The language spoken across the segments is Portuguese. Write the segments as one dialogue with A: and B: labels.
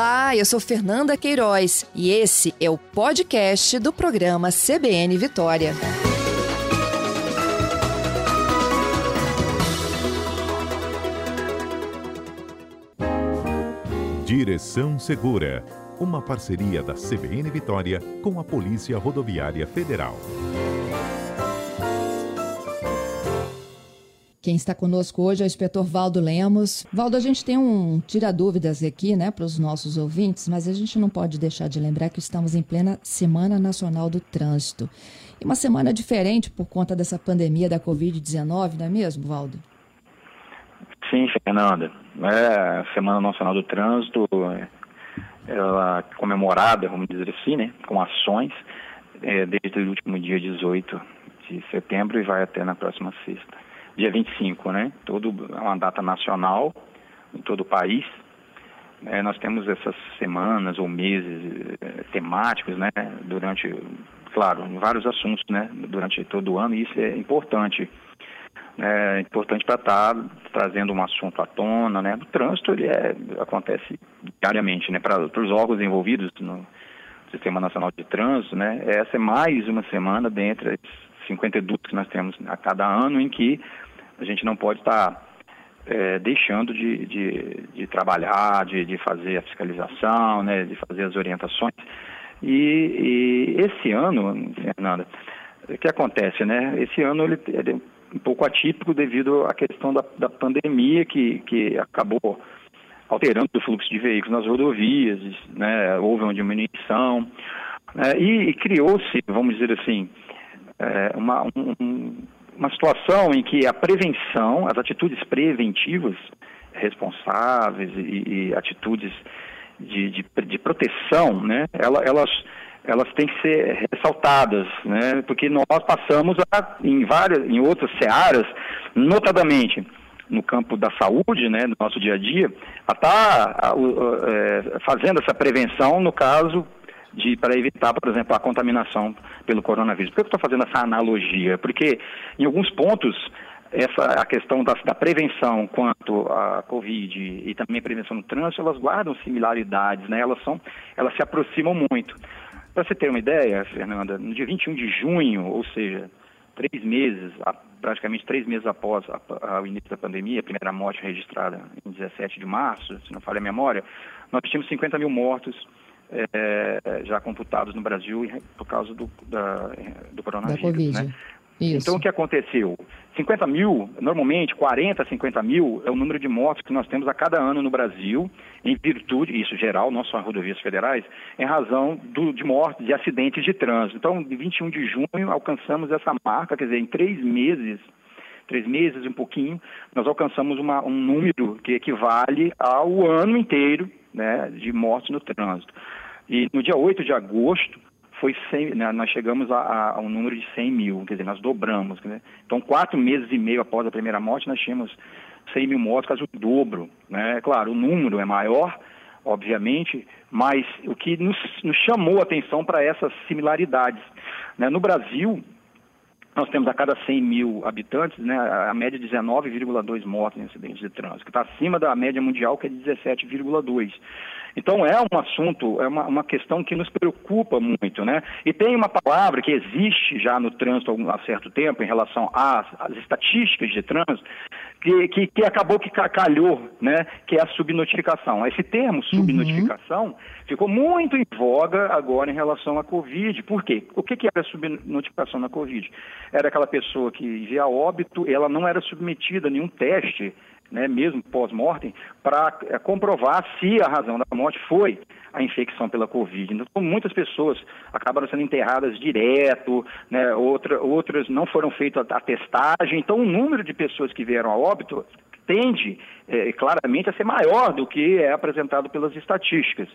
A: Olá, eu sou Fernanda Queiroz e esse é o podcast do programa CBN Vitória.
B: Direção Segura, uma parceria da CBN Vitória com a Polícia Rodoviária Federal.
A: Quem está conosco hoje é o inspetor Valdo Lemos. Valdo, a gente tem um tira-dúvidas aqui, né, para os nossos ouvintes, mas a gente não pode deixar de lembrar que estamos em plena Semana Nacional do Trânsito. E uma semana diferente por conta dessa pandemia da Covid-19, não é mesmo, Valdo?
C: Sim, Fernanda. É a Semana Nacional do Trânsito, ela é comemorada, vamos dizer assim, né, com ações, é, desde o último dia 18 de setembro e vai até na próxima sexta dia 25, né? Todo, é uma data nacional em todo o país. É, nós temos essas semanas ou meses é, temáticos, né? Durante, claro, vários assuntos, né? Durante todo o ano, e isso é importante. É importante para estar tá trazendo um assunto à tona, né? O trânsito, ele é, acontece diariamente, né? Para os órgãos envolvidos no Sistema Nacional de Trânsito, né? Essa é mais uma semana dentre as 52 que nós temos a cada ano em que a gente não pode estar é, deixando de, de, de trabalhar, de, de, fazer a fiscalização, né, de fazer as orientações. E, e, esse ano, Fernanda, o que acontece, né? Esse ano ele é um pouco atípico devido à questão da, da pandemia que, que acabou alterando o fluxo de veículos nas rodovias, né? houve uma diminuição né? e, e criou-se, vamos dizer assim, é, uma, um, uma situação em que a prevenção, as atitudes preventivas responsáveis e, e atitudes de, de, de, proteção, né, elas, elas têm que ser ressaltadas, né, porque nós passamos a, em várias, em outras searas, notadamente no campo da saúde, né, no nosso dia a dia, a estar tá, é, fazendo essa prevenção no caso de para evitar, por exemplo, a contaminação pelo coronavírus. Por que eu estou fazendo essa analogia? Porque em alguns pontos essa a questão da, da, prevenção quanto à Covid e também prevenção no trânsito, elas guardam similaridades, né? Elas são, elas se aproximam muito. Para você ter uma ideia, Fernanda, no dia 21 de junho, ou seja, três meses, praticamente três meses após o início da pandemia, a primeira morte registrada em 17 de março, se não falha a memória, nós tínhamos 50 mil mortos é, já computados no Brasil por causa do, da, do coronavírus. Da né? Então, o que aconteceu? 50 mil, normalmente 40, 50 mil é o número de mortes que nós temos a cada ano no Brasil, em virtude, isso geral, não só rodovias federais, em razão do, de mortes, de acidentes de trânsito. Então, de 21 de junho, alcançamos essa marca, quer dizer, em três meses, três meses um pouquinho, nós alcançamos uma, um número que equivale ao ano inteiro né, de mortes no trânsito. E no dia 8 de agosto, foi 100, né, nós chegamos a, a, um número de 100 mil, quer dizer, nós dobramos. Então, quatro meses e meio após a primeira morte, nós tínhamos 100 mil mortos, quase o dobro. Né? Claro, o número é maior, obviamente, mas o que nos, nos chamou a atenção para essas similaridades. Né? No Brasil, nós temos a cada 100 mil habitantes, né, a média de 19,2 mortes em acidentes de trânsito, que está acima da média mundial, que é de 17,2. Então é um assunto, é uma, uma, questão que nos preocupa muito, né? E tem uma palavra que existe já no trânsito há certo tempo em relação às, às estatísticas de trânsito, que, que, que, acabou que calhou, né? Que é a subnotificação. Esse termo uhum. subnotificação uhum. ficou muito em voga agora em relação à Covid. Por quê? O que, que era subnotificação na Covid? Era aquela pessoa que via óbito, ela não era submetida a nenhum teste né, mesmo pós-mortem, para é, comprovar se a razão da morte foi a infecção pela Covid. Então, muitas pessoas acabaram sendo enterradas direto, né, outra, outras não foram feitas a testagem. Então, o número de pessoas que vieram a óbito tende é, claramente a ser maior do que é apresentado pelas estatísticas.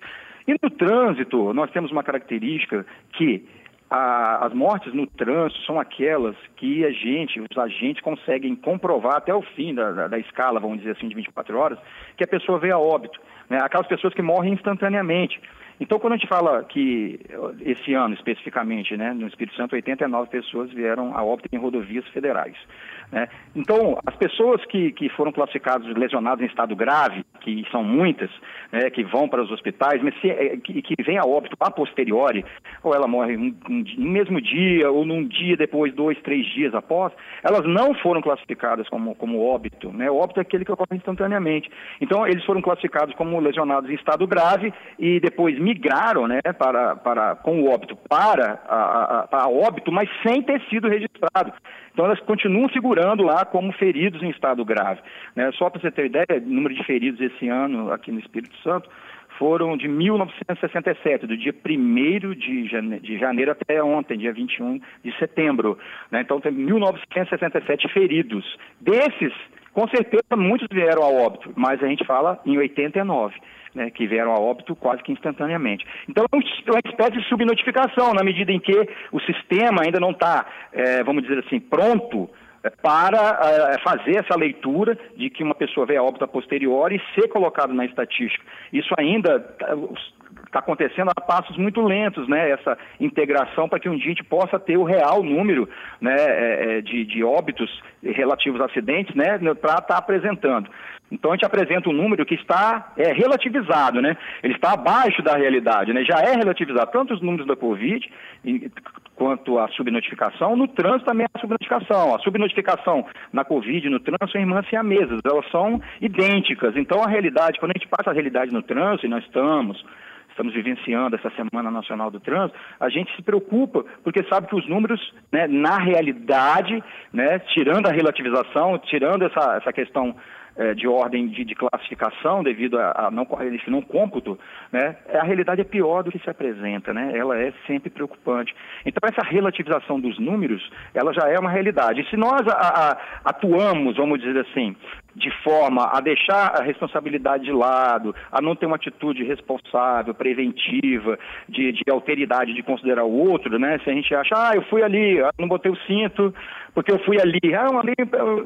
C: E no trânsito, nós temos uma característica que a, as mortes no trânsito são aquelas que a gente, os agentes, conseguem comprovar até o fim da, da, da escala, vamos dizer assim, de 24 horas, que a pessoa veio a óbito. Né? Aquelas pessoas que morrem instantaneamente. Então, quando a gente fala que esse ano especificamente, né, no Espírito Santo, 89 pessoas vieram a óbito em rodovias federais. Né? Então, as pessoas que, que foram classificadas lesionadas em estado grave, que são muitas, né, que vão para os hospitais, mas se, é, que, que vem a óbito a posteriori, ou ela morre um, um, no mesmo dia, ou num dia depois, dois, três dias após, elas não foram classificadas como, como óbito. Né? O óbito é aquele que ocorre instantaneamente. Então, eles foram classificados como lesionados em estado grave e depois migraram né, para, para, com o óbito para a, a, a óbito, mas sem ter sido registrado. Então, elas continuam figurando lá como feridos em estado grave. Né? Só para você ter ideia, o número de feridos esse ano aqui no Espírito Santo foram de 1967, do dia 1 de, jane de janeiro até ontem, dia 21 de setembro. Né? Então, tem 1967 feridos. Desses, com certeza, muitos vieram a óbito, mas a gente fala em 89 né, que vieram a óbito quase que instantaneamente. Então, é uma espécie de subnotificação, na medida em que o sistema ainda não está, é, vamos dizer assim, pronto é, para é, fazer essa leitura de que uma pessoa veio a óbito a posteriori e ser colocado na estatística. Isso ainda está acontecendo a passos muito lentos, né? Essa integração para que um dia a gente possa ter o real número né, é, de, de óbitos relativos a acidentes, né? Para estar tá apresentando. Então a gente apresenta um número que está é, relativizado, né? Ele está abaixo da realidade, né? Já é relativizado tanto os números da Covid quanto a subnotificação. No trânsito também a subnotificação. A subnotificação na Covid no trânsito são irmãs siamesas, elas são idênticas. Então a realidade, quando a gente passa a realidade no trânsito, e nós estamos estamos vivenciando essa Semana Nacional do Trânsito, a gente se preocupa, porque sabe que os números, né, na realidade, né, tirando a relativização, tirando essa, essa questão de ordem de, de, classificação devido a, a não, esse não cômputo, né, a realidade é pior do que se apresenta, né? Ela é sempre preocupante. Então essa relativização dos números, ela já é uma realidade. E se nós a, a, atuamos, vamos dizer assim, de forma a deixar a responsabilidade de lado, a não ter uma atitude responsável, preventiva, de, de alteridade de considerar o outro, né? Se a gente acha, ah, eu fui ali, não botei o cinto, porque eu fui ali. Ah, ali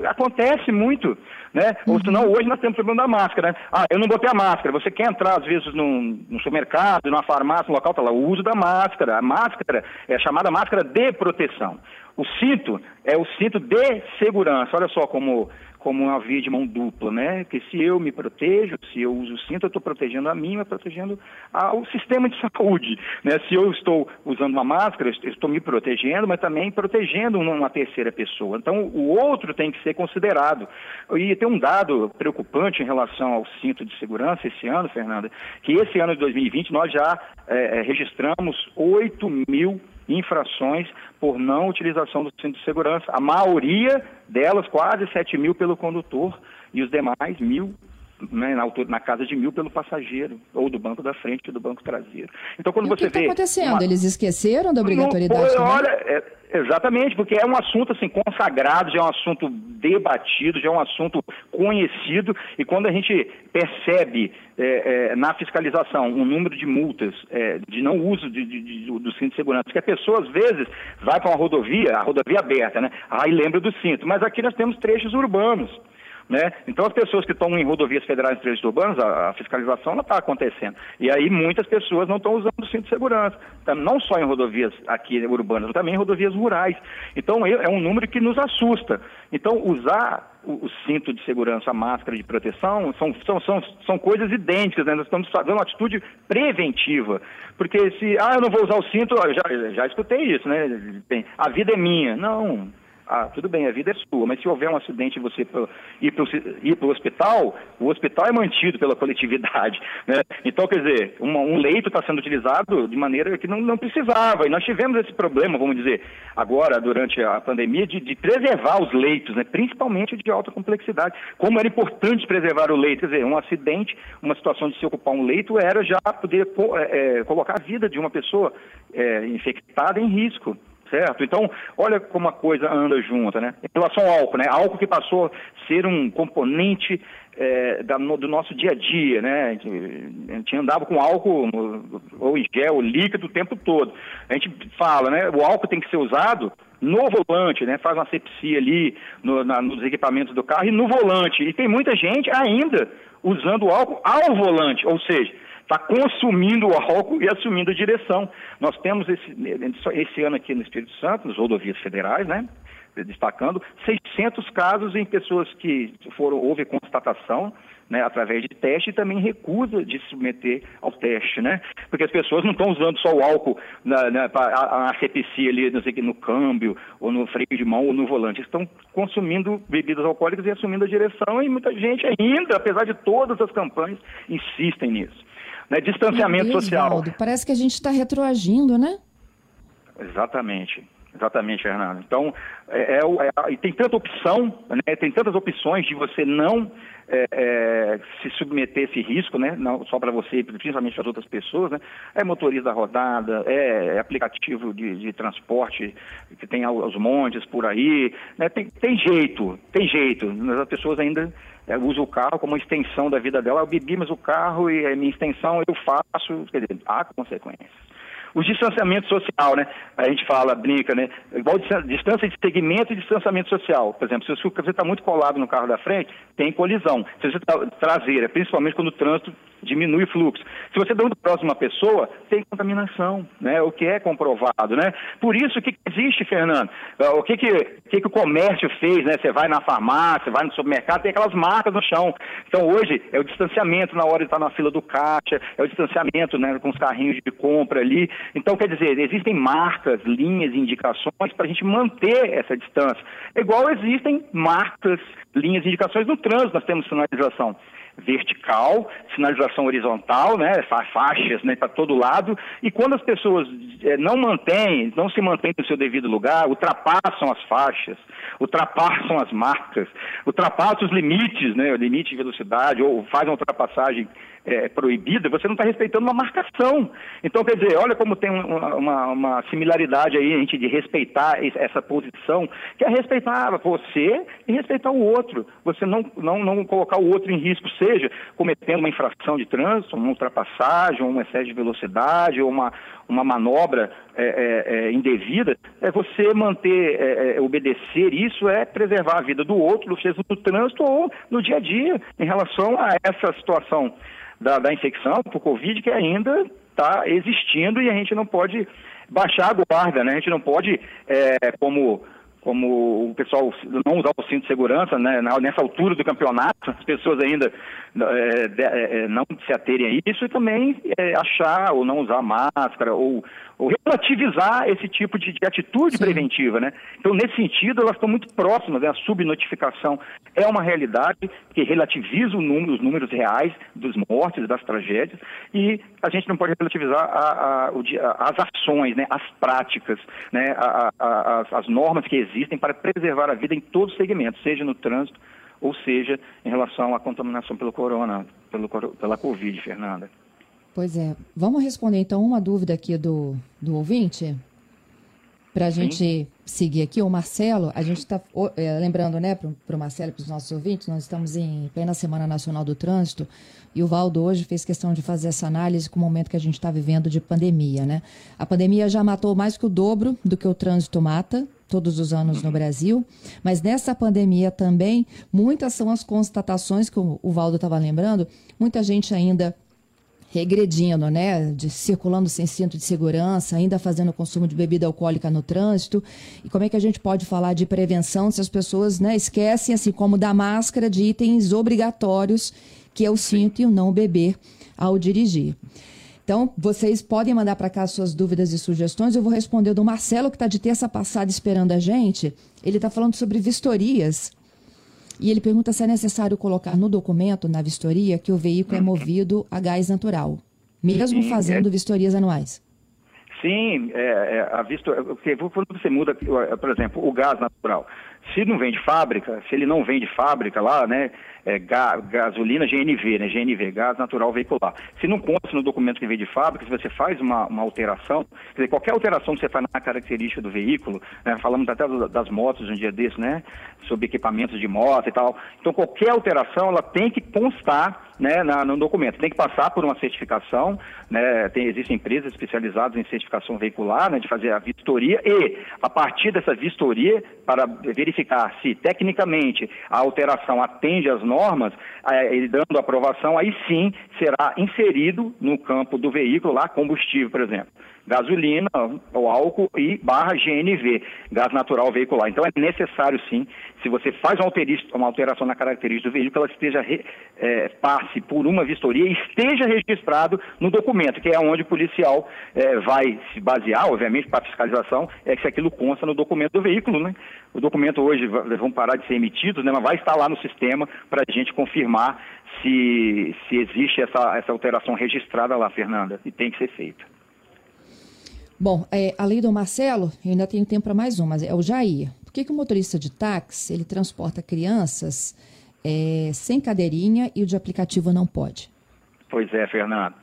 C: acontece muito, né? Uhum. Ou senão hoje nós temos o problema da máscara, né? Ah, eu não botei a máscara. Você quer entrar, às vezes, num, num supermercado, numa farmácia, num local, tá lá, o uso da máscara. A máscara é chamada máscara de proteção. O cinto é o cinto de segurança. Olha só como como uma via de mão dupla, né? Que se eu me protejo, se eu uso o cinto, eu estou protegendo a mim, mas protegendo ao sistema de saúde, né? Se eu estou usando uma máscara, eu estou me protegendo, mas também protegendo uma terceira pessoa. Então, o outro tem que ser considerado. E tem um dado preocupante em relação ao cinto de segurança esse ano, Fernanda, que esse ano de 2020 nós já é, registramos 8 mil infrações por não utilização do cinto de segurança. A maioria delas, quase 7 mil pelo condutor, e os demais, mil né, na, altura, na, casa de mil pelo passageiro, ou do banco da frente ou do banco traseiro.
A: Então, quando e você o que está acontecendo? Uma... Eles esqueceram da obrigatoriedade?
C: Não, olha, é, exatamente, porque é um assunto assim, consagrado, já é um assunto debatido, já é um assunto conhecido, e quando a gente percebe é, é, na fiscalização um número de multas é, de não uso de, de, de, do cinto de segurança, que a pessoa, às vezes, vai para uma rodovia, a rodovia aberta, né? Aí lembra do cinto. Mas aqui nós temos trechos urbanos. Né? Então, as pessoas que estão em rodovias federais e trechos urbanos, a, a fiscalização não está acontecendo. E aí, muitas pessoas não estão usando o cinto de segurança. Então, não só em rodovias aqui urbanas, mas também em rodovias rurais. Então, é, é um número que nos assusta. Então, usar o, o, cinto de segurança, a máscara de proteção, são, são, são, são coisas idênticas, né? Nós estamos fazendo uma atitude preventiva. Porque se, ah, eu não vou usar o cinto, já, já escutei isso, né? Bem, a vida é minha. Não, ah, tudo bem, a vida é sua, mas se houver um acidente e você ir para o hospital, o hospital é mantido pela coletividade. Né? Então, quer dizer, um leito está sendo utilizado de maneira que não, não, precisava. E nós tivemos esse problema, vamos dizer, agora, durante a pandemia, de, de preservar os leitos, né? principalmente de alta complexidade. Como era importante preservar o leito. Quer dizer, um acidente, uma situação de se ocupar um leito, era já poder é, é, colocar a vida de uma pessoa é, infectada em risco certo? Então, olha como a coisa anda junta, né? Em relação ao álcool, né? Álcool que passou a ser um componente é, da, no, do nosso dia a dia, né? A gente, a gente andava com álcool ou em gel, líquido o tempo todo. A gente fala, né? O álcool tem que ser usado no volante, né? Faz uma sepsia ali no, na, nos equipamentos do carro e no volante. E tem muita gente ainda usando álcool ao volante, ou seja, está consumindo o álcool e assumindo a direção. Nós temos esse, esse ano aqui no Espírito Santo, nas rodovias federais, né? destacando, 600 casos em pessoas que foram, houve constatação, né, através de teste e também recusa de se submeter ao teste, né? Porque as pessoas não estão usando só o álcool na, na a, a ali, não sei que, no câmbio, ou no freio de mão, ou no volante. Estão consumindo bebidas alcoólicas e assumindo a direção e muita gente ainda, apesar de todas as campanhas, insistem nisso. Né? Distanciamento Deus, social. Valdo,
A: parece que a gente está retroagindo, né?
C: Exatamente. Exatamente, Fernando. Então, é, é, é, tem tanta opção, né, tem tantas opções de você não é, é se submeter a esse risco, né, não só para você, principalmente para as outras pessoas, né, é motorista da rodada, é, é aplicativo de, de, transporte que tem aos montes por aí, né, tem, tem jeito, tem jeito, as pessoas ainda é, usam o carro como extensão da vida dela, eu bebi, mas o carro e a minha extensão eu faço, quer dizer, há consequências. O distanciamento social, né? A gente fala, brinca, né? Igual distância de segmento e distanciamento social. Por exemplo, se você está muito colado no carro da frente, tem colisão. Se você está traseira, principalmente quando o trânsito diminui o fluxo. Se você está muito próximo a pessoa, tem contaminação, né? O que é comprovado, né? Por isso, o que existe, Fernando? Ah, o que que, que, que o comércio fez, né? Você vai na farmácia, vai no supermercado, tem aquelas marcas no chão. Então, hoje, é o distanciamento na hora de estar na fila do caixa, é o distanciamento, né? Com os carrinhos de compra ali. Então, quer dizer, existem marcas, linhas, indicações para a gente manter essa distância. Igual existem marcas, linhas, indicações no trânsito, nós temos sinalização vertical, sinalização horizontal, né, faixas né, para todo lado, e quando as pessoas é, não mantêm, não se mantêm no seu devido lugar, ultrapassam as faixas, ultrapassam as marcas, ultrapassam os limites, né, o limite de velocidade, ou fazem uma ultrapassagem é, proibida, você não está respeitando uma marcação. Então, quer dizer, olha como tem uma, uma, uma, similaridade aí, a gente de respeitar essa posição, que é respeitar você e respeitar o outro. Você não, não, não colocar o outro em risco, seja cometendo uma infração de trânsito, uma ultrapassagem, um excesso de velocidade, ou uma, uma manobra é, é, é indevida, é você manter, é, é, obedecer isso é preservar a vida do outro, seja no trânsito ou no dia a dia, em relação a essa situação da, da infecção por Covid que ainda está existindo e a gente não pode baixar a guarda, né? A gente não pode, é, como como o pessoal não usar o cinto de segurança, né, nessa altura do campeonato, as pessoas ainda é, é, não se aterem a isso e também é, achar ou não usar máscara ou relativizar esse tipo de, de atitude Sim. preventiva, né? Então, nesse sentido, elas estão muito próximas, né? a subnotificação é uma realidade que relativiza número, os números reais dos mortes, das tragédias, e a gente não pode relativizar a, a, o, as ações, né? as práticas, né? A, as, as normas que existem para preservar a vida em todos os segmentos, seja no trânsito, ou seja, em relação à contaminação pelo corona, pelo, pela Covid, Fernanda.
A: Pois é. Vamos responder então uma dúvida aqui do, do ouvinte? Para a gente seguir aqui, o Marcelo, a gente está é, lembrando, né, para o Marcelo e para os nossos ouvintes, nós estamos em plena Semana Nacional do Trânsito e o Valdo hoje fez questão de fazer essa análise com o momento que a gente está vivendo de pandemia, né? A pandemia já matou mais que o dobro do que o trânsito mata, todos os anos no Brasil, mas nessa pandemia também, muitas são as constatações que o Valdo estava lembrando, muita gente ainda regredindo, né, de circulando sem cinto de segurança, ainda fazendo consumo de bebida alcoólica no trânsito. E como é que a gente pode falar de prevenção se as pessoas, né, esquecem assim como da máscara de itens obrigatórios, que é o cinto e o não beber ao dirigir. Então, vocês podem mandar para cá suas dúvidas e sugestões. Eu vou responder do Marcelo, que está de terça passada esperando a gente. Ele está falando sobre vistorias e ele pergunta se é necessário colocar no documento, na vistoria, que o veículo é movido a gás natural, mesmo Sim, fazendo é... vistorias anuais.
C: Sim, é, é, a vistoria, quando você muda, por exemplo, o gás natural, se não vem de fábrica, se ele não vem de fábrica lá, né, é, ga, gasolina GNV, né, GNV, gás natural veicular. Se não consta no documento que vem de fábrica, se você faz uma, uma alteração, dizer, qualquer alteração que você faz na característica do veículo, né, falamos até das motos um dia desse, né, sobre equipamentos de moto e tal. Então, qualquer alteração, ela tem que constar né, na, no documento. Tem que passar por uma certificação, né, tem, existem empresas especializadas em certificação veicular, né, de fazer a vistoria e, a partir dessa vistoria, para verificar se tecnicamente a alteração atende às normas, é, dando aprovação, aí sim será inserido no campo do veículo lá combustível, por exemplo gasolina, ou álcool e barra GNV, gás natural veicular. Então é necessário sim, se você faz uma, alteração na característica do veículo, ela esteja é, passe por uma vistoria e esteja registrado no documento, que é onde o policial é, vai se basear, obviamente, para a fiscalização, é que se aquilo consta no documento do veículo, né? O documento hoje vão parar de ser emitidos, né? Mas vai estar lá no sistema para a gente confirmar se, se existe essa, essa alteração registrada lá, Fernanda, e tem que ser feita.
A: Bom, é, além do Marcelo, eu ainda tenho tempo para mais um, mas é o Jair. Por que, que o motorista de táxi ele transporta crianças é, sem cadeirinha e o de aplicativo não pode?
C: Pois é, Fernando.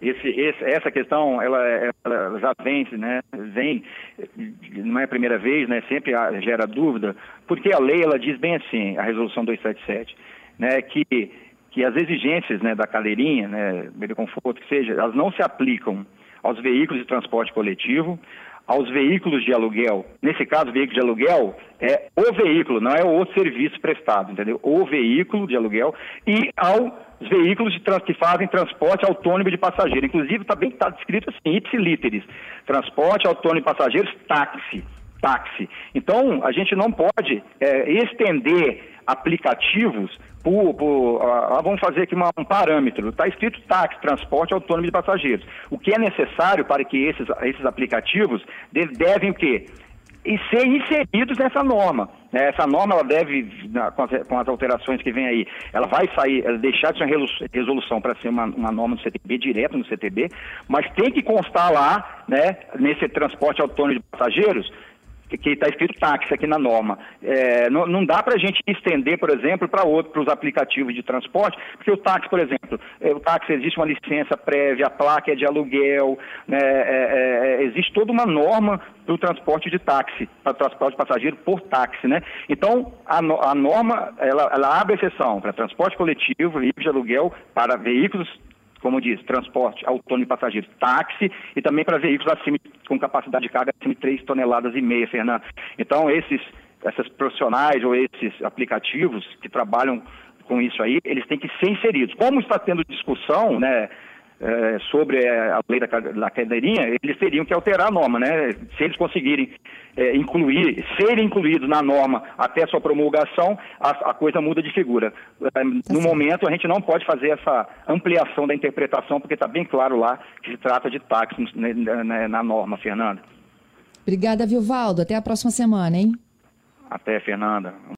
C: Esse, esse, essa questão, ela, ela, já vem, né, vem, não é a primeira vez, né, sempre gera dúvida, porque a lei, ela diz bem assim, a resolução 277, né, que, que as exigências, né, da cadeirinha, né, do conforto, que seja, elas não se aplicam aos veículos de transporte coletivo, aos veículos de aluguel. Nesse caso, veículo de aluguel é o veículo, não é o serviço prestado, entendeu? O veículo de aluguel e aos veículos de que fazem transporte autônomo de passageiros. Inclusive, também está descrito assim, ipsilíteres, transporte autônomo de passageiros, táxi táxi. Então, a gente não pode é, estender aplicativos por, por ah, vamos fazer aqui uma, um parâmetro. Está escrito táxi, transporte autônomo de passageiros. O que é necessário para que esses, esses aplicativos devem o quê? e ser inseridos nessa norma. Né? Essa norma ela deve, com as, com as, alterações que vem aí, ela vai sair, ela deixar de ser uma resolução para ser uma, uma, norma do CTB, direto no CTB, mas tem que constar lá, né, nesse transporte autônomo de passageiros, que está escrito táxi aqui na norma. É, não, não, dá para a gente estender, por exemplo, para outros, aplicativos de transporte, porque o táxi, por exemplo, é, o táxi existe uma licença prévia, a placa é de aluguel, né, é, é, existe toda uma norma para o transporte de táxi, para transporte de passageiro por táxi, né? Então, a, a norma, ela, ela abre exceção para transporte coletivo, veículos de aluguel, para veículos como diz, transporte autônomo de passageiros, táxi e também para veículos acima, com capacidade de carga acima de 3 toneladas e meia, Fernando. Então, esses, esses profissionais ou esses aplicativos que trabalham com isso aí, eles têm que ser inseridos. Como está tendo discussão, né, é, sobre a lei da, da cadeirinha, eles teriam que alterar a norma, né? Se eles conseguirem é, incluir, serem incluídos na norma até sua promulgação, a, a coisa muda de figura. É, no momento, a gente não pode fazer essa ampliação da interpretação, porque está bem claro lá que se trata de táxi né, né, na norma, Fernanda.
A: Obrigada, Vilvaldo. Até a próxima semana, hein?
C: Até, Fernanda.